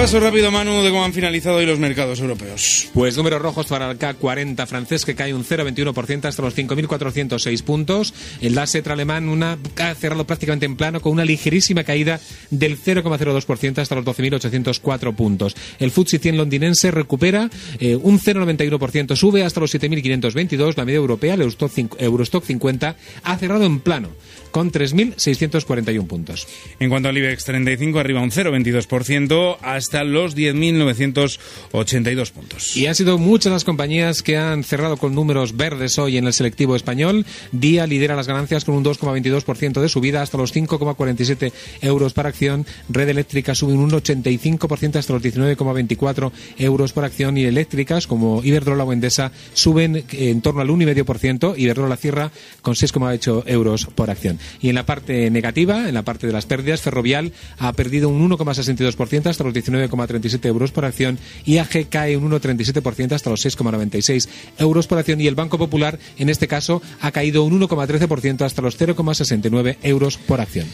Repaso rápido, Manu, de cómo han finalizado hoy los mercados europeos. Pues números rojos para el CAC 40 francés que cae un 0,21% hasta los 5.406 puntos. El DAX alemán una, ha cerrado prácticamente en plano con una ligerísima caída del 0,02% hasta los 12.804 puntos. El FTSE 100 londinense recupera eh, un 0,91%, sube hasta los 7.522. La media europea, el Eurostock 50, ha cerrado en plano con 3.641 puntos. En cuanto al IBEX 35, arriba un 0,22% hasta los 10.982 puntos. Y han sido muchas las compañías que han cerrado con números verdes hoy en el selectivo español. Día lidera las ganancias con un 2,22% de subida hasta los 5,47 euros por acción. Red Eléctrica sube un 85% hasta los 19,24 euros por acción y eléctricas como Iberdrola o Endesa suben en torno al 1,5%. Iberdrola cierra con 6,8 euros por acción. Y en la parte negativa, en la parte de las pérdidas, Ferrovial ha perdido un 1,62% hasta los 19,37 euros por acción y AG cae un 1,37% hasta los 6,96 euros por acción y el Banco Popular, en este caso, ha caído un 1,13% hasta los 0,69 euros por acción.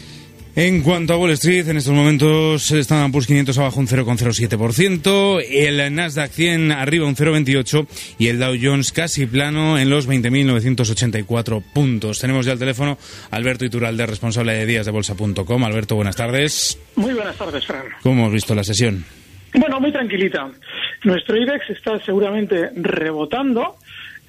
En cuanto a Wall Street, en estos momentos Standard Poor's 500 abajo un 0,07%, el Nasdaq 100 arriba un 0,28% y el Dow Jones casi plano en los 20.984 puntos. Tenemos ya el teléfono Alberto Iturralde, responsable de días de bolsa.com. Alberto, buenas tardes. Muy buenas tardes, Fran. ¿Cómo has visto la sesión? Bueno, muy tranquilita. Nuestro IBEX está seguramente rebotando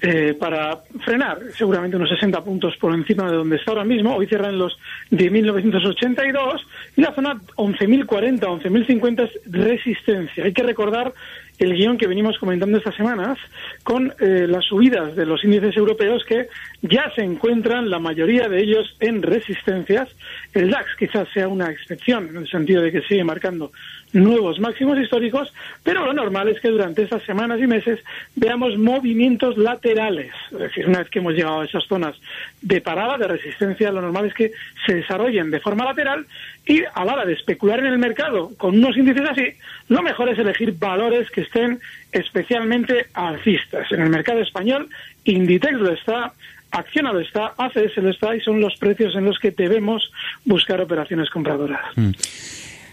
eh, para frenar seguramente unos 60 puntos por encima de donde está ahora mismo. Hoy cierran los 10.982 y la zona 11.040, 11.050 es resistencia. Hay que recordar el guion que venimos comentando estas semanas con eh, las subidas de los índices europeos que ya se encuentran la mayoría de ellos en resistencias. El DAX quizás sea una excepción en el sentido de que sigue marcando nuevos máximos históricos, pero lo normal es que durante estas semanas y meses veamos movimientos laterales. Es decir, una vez que hemos llegado a esas zonas de parada, de resistencia, lo normal es que se desarrollen de forma lateral y a la hora de especular en el mercado con unos índices así, lo mejor es elegir valores que estén especialmente alcistas. En el mercado español, Inditex lo está, Acciona lo está, ACS lo está y son los precios en los que debemos buscar operaciones compradoras. Mm.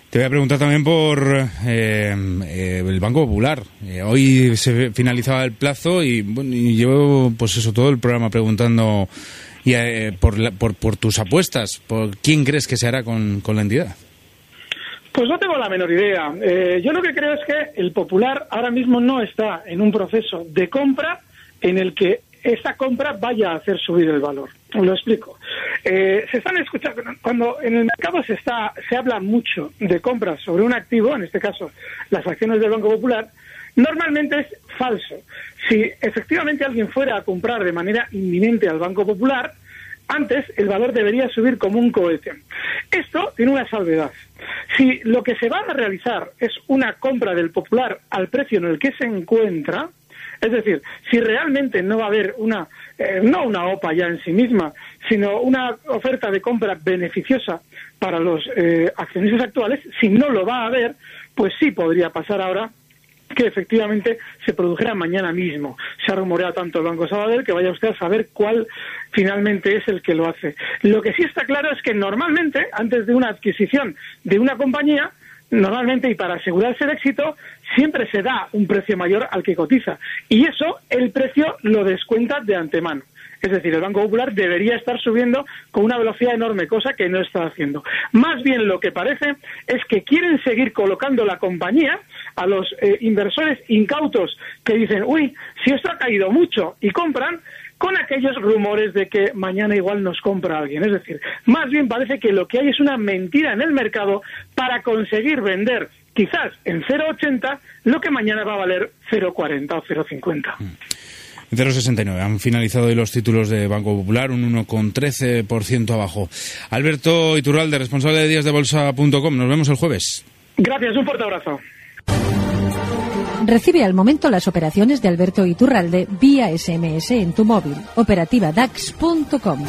Te voy a preguntar también por eh, eh, el Banco Popular. Eh, hoy se finalizaba el plazo y, bueno, y llevo pues eso todo el programa preguntando y, por, por, por, tus apuestas. ¿Por quién crees que se hará con la entidad? Pues no tengo la menor idea. yo lo que creo es que el Popular ahora mismo no está en un proceso de compra en el que esa compra vaya a hacer subir el valor. Lo explico. Eh, se están escuchando cuando en el mercado se está se habla mucho de compras sobre un activo, en este caso las acciones del Banco Popular, normalmente es falso. Si efectivamente alguien fuera a comprar de manera inminente al Banco Popular, antes el valor debería subir como un cohete. Esto tiene una salvedad. Si lo que se va a realizar es una compra del Popular al precio en el que se encuentra, es decir, si realmente no va a haber una, eh, no una OPA ya en sí misma, sino una oferta de compra beneficiosa para los eh, accionistas actuales, si no lo va a haber, pues sí podría pasar ahora que efectivamente se produjera mañana mismo. Se ha rumoreado tanto el Banco Sabadell que vaya usted a saber cuál finalmente es el que lo hace. Lo que sí está claro es que normalmente, antes de una adquisición de una compañía, normalmente y para asegurarse el éxito siempre se da un precio mayor al que cotiza y eso el precio lo descuenta de antemano. Es decir, el Banco Popular debería estar subiendo con una velocidad enorme, cosa que no está haciendo. Más bien lo que parece es que quieren seguir colocando la compañía a los eh, inversores incautos que dicen, uy, si esto ha caído mucho y compran, con aquellos rumores de que mañana igual nos compra alguien. Es decir, más bien parece que lo que hay es una mentira en el mercado para conseguir vender quizás en 0,80 lo que mañana va a valer 0,40 o 0,50. 0,69. Han finalizado hoy los títulos de Banco Popular, un 1,13% abajo. Alberto Iturralde, responsable de díasdebolsa.com. Nos vemos el jueves. Gracias, un fuerte abrazo. Recibe al momento las operaciones de Alberto Iturralde vía SMS en tu móvil. Operativa DAX.com.